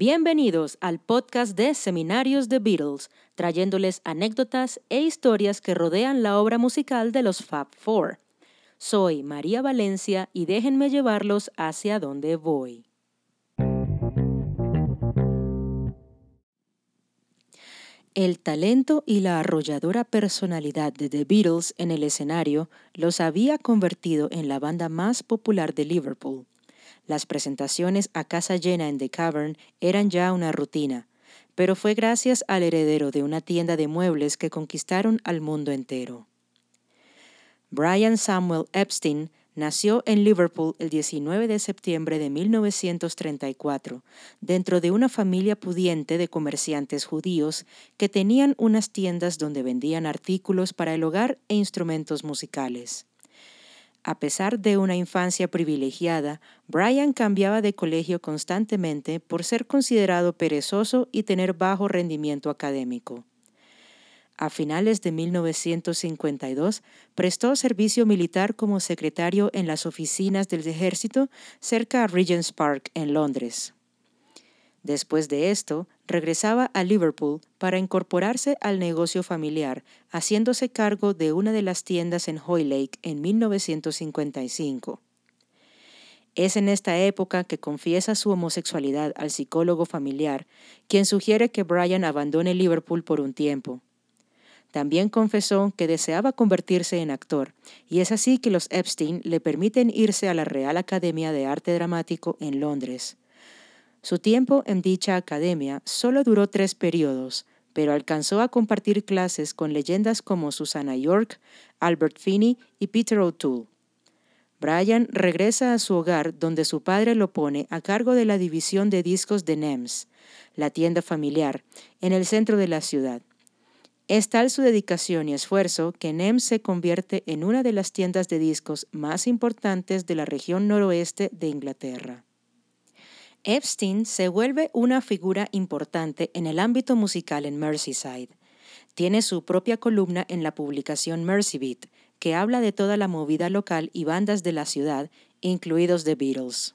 Bienvenidos al podcast de Seminarios de Beatles, trayéndoles anécdotas e historias que rodean la obra musical de los Fab Four. Soy María Valencia y déjenme llevarlos hacia donde voy. El talento y la arrolladora personalidad de The Beatles en el escenario los había convertido en la banda más popular de Liverpool. Las presentaciones a casa llena en The Cavern eran ya una rutina, pero fue gracias al heredero de una tienda de muebles que conquistaron al mundo entero. Brian Samuel Epstein nació en Liverpool el 19 de septiembre de 1934, dentro de una familia pudiente de comerciantes judíos que tenían unas tiendas donde vendían artículos para el hogar e instrumentos musicales. A pesar de una infancia privilegiada, Brian cambiaba de colegio constantemente por ser considerado perezoso y tener bajo rendimiento académico. A finales de 1952 prestó servicio militar como secretario en las oficinas del ejército cerca a Regent's Park en Londres. Después de esto, regresaba a Liverpool para incorporarse al negocio familiar, haciéndose cargo de una de las tiendas en Hoylake en 1955. Es en esta época que confiesa su homosexualidad al psicólogo familiar, quien sugiere que Brian abandone Liverpool por un tiempo. También confesó que deseaba convertirse en actor, y es así que los Epstein le permiten irse a la Real Academia de Arte Dramático en Londres. Su tiempo en dicha academia solo duró tres periodos, pero alcanzó a compartir clases con leyendas como Susanna York, Albert Finney y Peter O'Toole. Brian regresa a su hogar donde su padre lo pone a cargo de la división de discos de NEMS, la tienda familiar, en el centro de la ciudad. Es tal su dedicación y esfuerzo que NEM se convierte en una de las tiendas de discos más importantes de la región noroeste de Inglaterra. Epstein se vuelve una figura importante en el ámbito musical en Merseyside. Tiene su propia columna en la publicación Mercybeat, que habla de toda la movida local y bandas de la ciudad, incluidos The Beatles.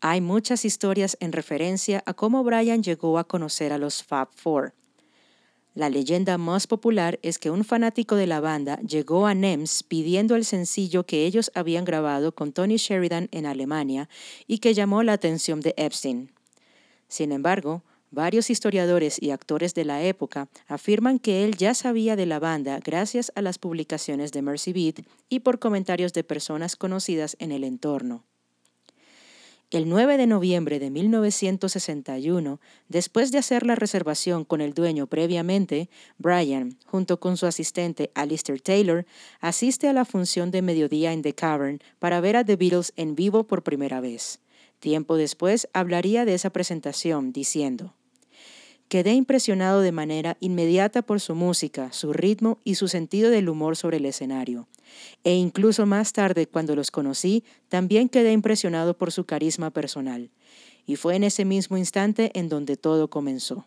Hay muchas historias en referencia a cómo Brian llegó a conocer a los Fab Four, la leyenda más popular es que un fanático de la banda llegó a NEMS pidiendo el sencillo que ellos habían grabado con Tony Sheridan en Alemania y que llamó la atención de Epstein. Sin embargo, varios historiadores y actores de la época afirman que él ya sabía de la banda gracias a las publicaciones de Mercy Beat y por comentarios de personas conocidas en el entorno. El 9 de noviembre de 1961, después de hacer la reservación con el dueño previamente, Brian, junto con su asistente Alistair Taylor, asiste a la función de mediodía en The Cavern para ver a The Beatles en vivo por primera vez. Tiempo después hablaría de esa presentación, diciendo, Quedé impresionado de manera inmediata por su música, su ritmo y su sentido del humor sobre el escenario. E incluso más tarde, cuando los conocí, también quedé impresionado por su carisma personal. Y fue en ese mismo instante en donde todo comenzó.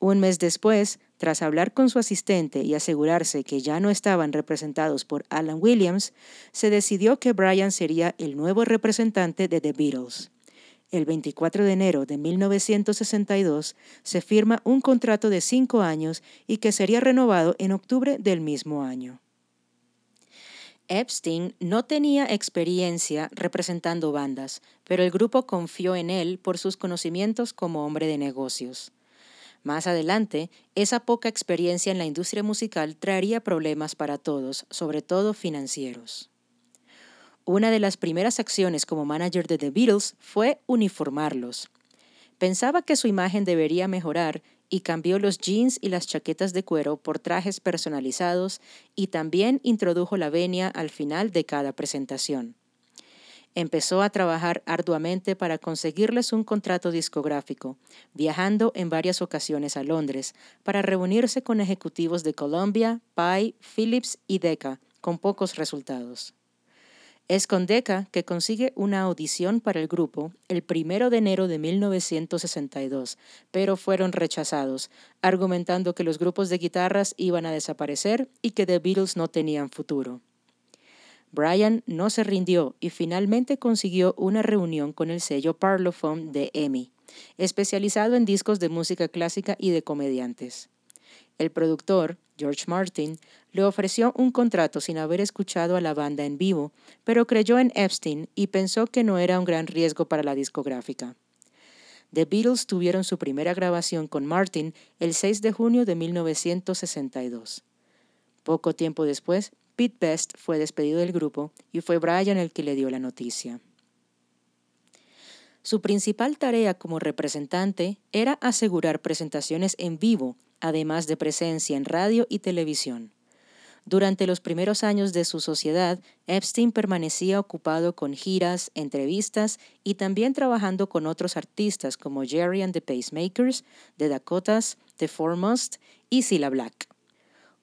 Un mes después, tras hablar con su asistente y asegurarse que ya no estaban representados por Alan Williams, se decidió que Brian sería el nuevo representante de The Beatles el 24 de enero de 1962 se firma un contrato de cinco años y que sería renovado en octubre del mismo año. Epstein no tenía experiencia representando bandas, pero el grupo confió en él por sus conocimientos como hombre de negocios. Más adelante, esa poca experiencia en la industria musical traería problemas para todos, sobre todo financieros. Una de las primeras acciones como manager de The Beatles fue uniformarlos. Pensaba que su imagen debería mejorar y cambió los jeans y las chaquetas de cuero por trajes personalizados y también introdujo la venia al final de cada presentación. Empezó a trabajar arduamente para conseguirles un contrato discográfico, viajando en varias ocasiones a Londres para reunirse con ejecutivos de Columbia, Pye, Philips y Decca, con pocos resultados. Es con Decca que consigue una audición para el grupo el primero de enero de 1962, pero fueron rechazados, argumentando que los grupos de guitarras iban a desaparecer y que The Beatles no tenían futuro. Brian no se rindió y finalmente consiguió una reunión con el sello Parlophone de EMI, especializado en discos de música clásica y de comediantes. El productor, George Martin, le ofreció un contrato sin haber escuchado a la banda en vivo, pero creyó en Epstein y pensó que no era un gran riesgo para la discográfica. The Beatles tuvieron su primera grabación con Martin el 6 de junio de 1962. Poco tiempo después, Pete Best fue despedido del grupo y fue Brian el que le dio la noticia. Su principal tarea como representante era asegurar presentaciones en vivo, además de presencia en radio y televisión. Durante los primeros años de su sociedad, Epstein permanecía ocupado con giras, entrevistas y también trabajando con otros artistas como Jerry and the Pacemakers, The Dakotas, The Foremost y Cilla Black.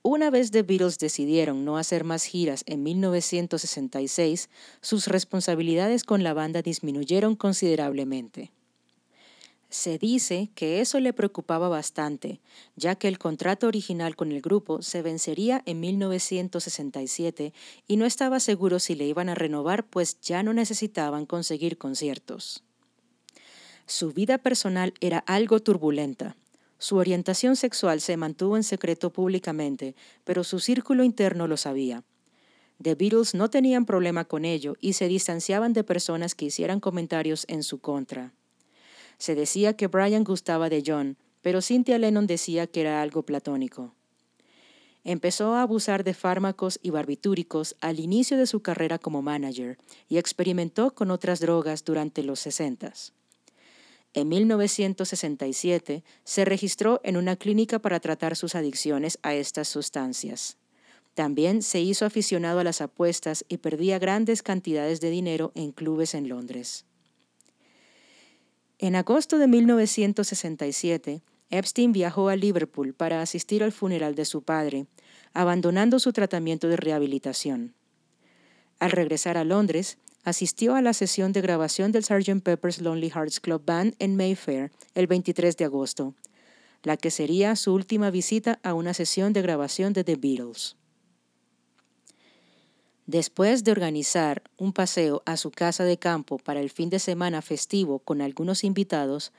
Una vez The Beatles decidieron no hacer más giras en 1966, sus responsabilidades con la banda disminuyeron considerablemente. Se dice que eso le preocupaba bastante, ya que el contrato original con el grupo se vencería en 1967 y no estaba seguro si le iban a renovar pues ya no necesitaban conseguir conciertos. Su vida personal era algo turbulenta. Su orientación sexual se mantuvo en secreto públicamente, pero su círculo interno lo sabía. The Beatles no tenían problema con ello y se distanciaban de personas que hicieran comentarios en su contra. Se decía que Brian gustaba de John, pero Cynthia Lennon decía que era algo platónico. Empezó a abusar de fármacos y barbitúricos al inicio de su carrera como manager y experimentó con otras drogas durante los 60. En 1967 se registró en una clínica para tratar sus adicciones a estas sustancias. También se hizo aficionado a las apuestas y perdía grandes cantidades de dinero en clubes en Londres. En agosto de 1967, Epstein viajó a Liverpool para asistir al funeral de su padre, abandonando su tratamiento de rehabilitación. Al regresar a Londres, asistió a la sesión de grabación del Sgt. Pepper's Lonely Hearts Club Band en Mayfair el 23 de agosto, la que sería su última visita a una sesión de grabación de The Beatles. Después de organizar un paseo a su casa de campo para el fin de semana festivo con algunos invitados,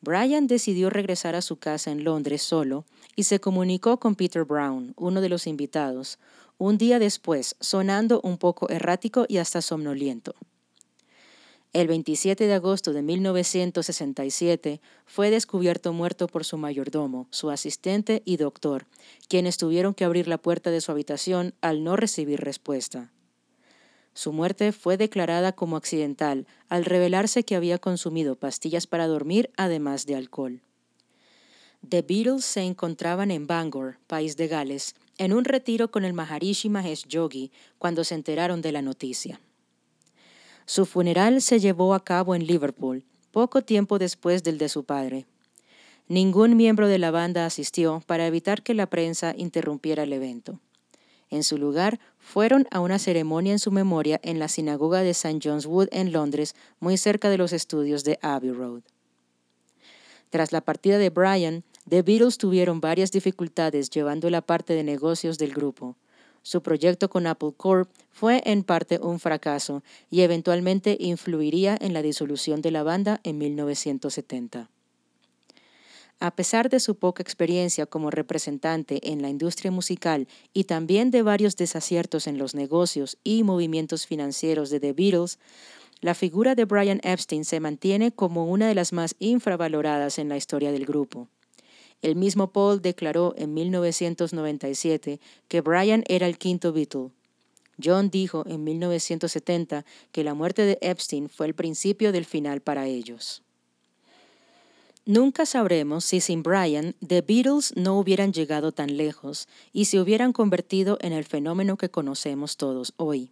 Brian decidió regresar a su casa en Londres solo y se comunicó con Peter Brown, uno de los invitados, un día después, sonando un poco errático y hasta somnoliento. El 27 de agosto de 1967 fue descubierto muerto por su mayordomo, su asistente y doctor, quienes tuvieron que abrir la puerta de su habitación al no recibir respuesta. Su muerte fue declarada como accidental al revelarse que había consumido pastillas para dormir además de alcohol. The Beatles se encontraban en Bangor, país de Gales, en un retiro con el Maharishi Mahesh Yogi cuando se enteraron de la noticia. Su funeral se llevó a cabo en Liverpool, poco tiempo después del de su padre. Ningún miembro de la banda asistió para evitar que la prensa interrumpiera el evento. En su lugar, fueron a una ceremonia en su memoria en la sinagoga de St. John's Wood en Londres, muy cerca de los estudios de Abbey Road. Tras la partida de Brian, The Beatles tuvieron varias dificultades llevando la parte de negocios del grupo. Su proyecto con Apple Corp fue en parte un fracaso y eventualmente influiría en la disolución de la banda en 1970. A pesar de su poca experiencia como representante en la industria musical y también de varios desaciertos en los negocios y movimientos financieros de The Beatles, la figura de Brian Epstein se mantiene como una de las más infravaloradas en la historia del grupo. El mismo Paul declaró en 1997 que Brian era el quinto Beatle. John dijo en 1970 que la muerte de Epstein fue el principio del final para ellos. Nunca sabremos si sin Brian The Beatles no hubieran llegado tan lejos y se hubieran convertido en el fenómeno que conocemos todos hoy.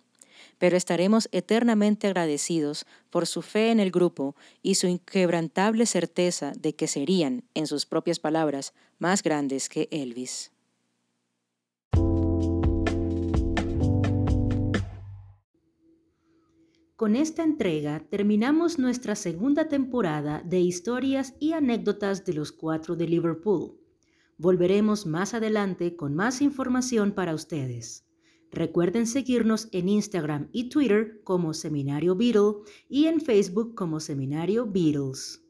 Pero estaremos eternamente agradecidos por su fe en el grupo y su inquebrantable certeza de que serían, en sus propias palabras, más grandes que Elvis. Con esta entrega terminamos nuestra segunda temporada de historias y anécdotas de los cuatro de Liverpool. Volveremos más adelante con más información para ustedes. Recuerden seguirnos en Instagram y Twitter como Seminario Beatle y en Facebook como Seminario Beatles.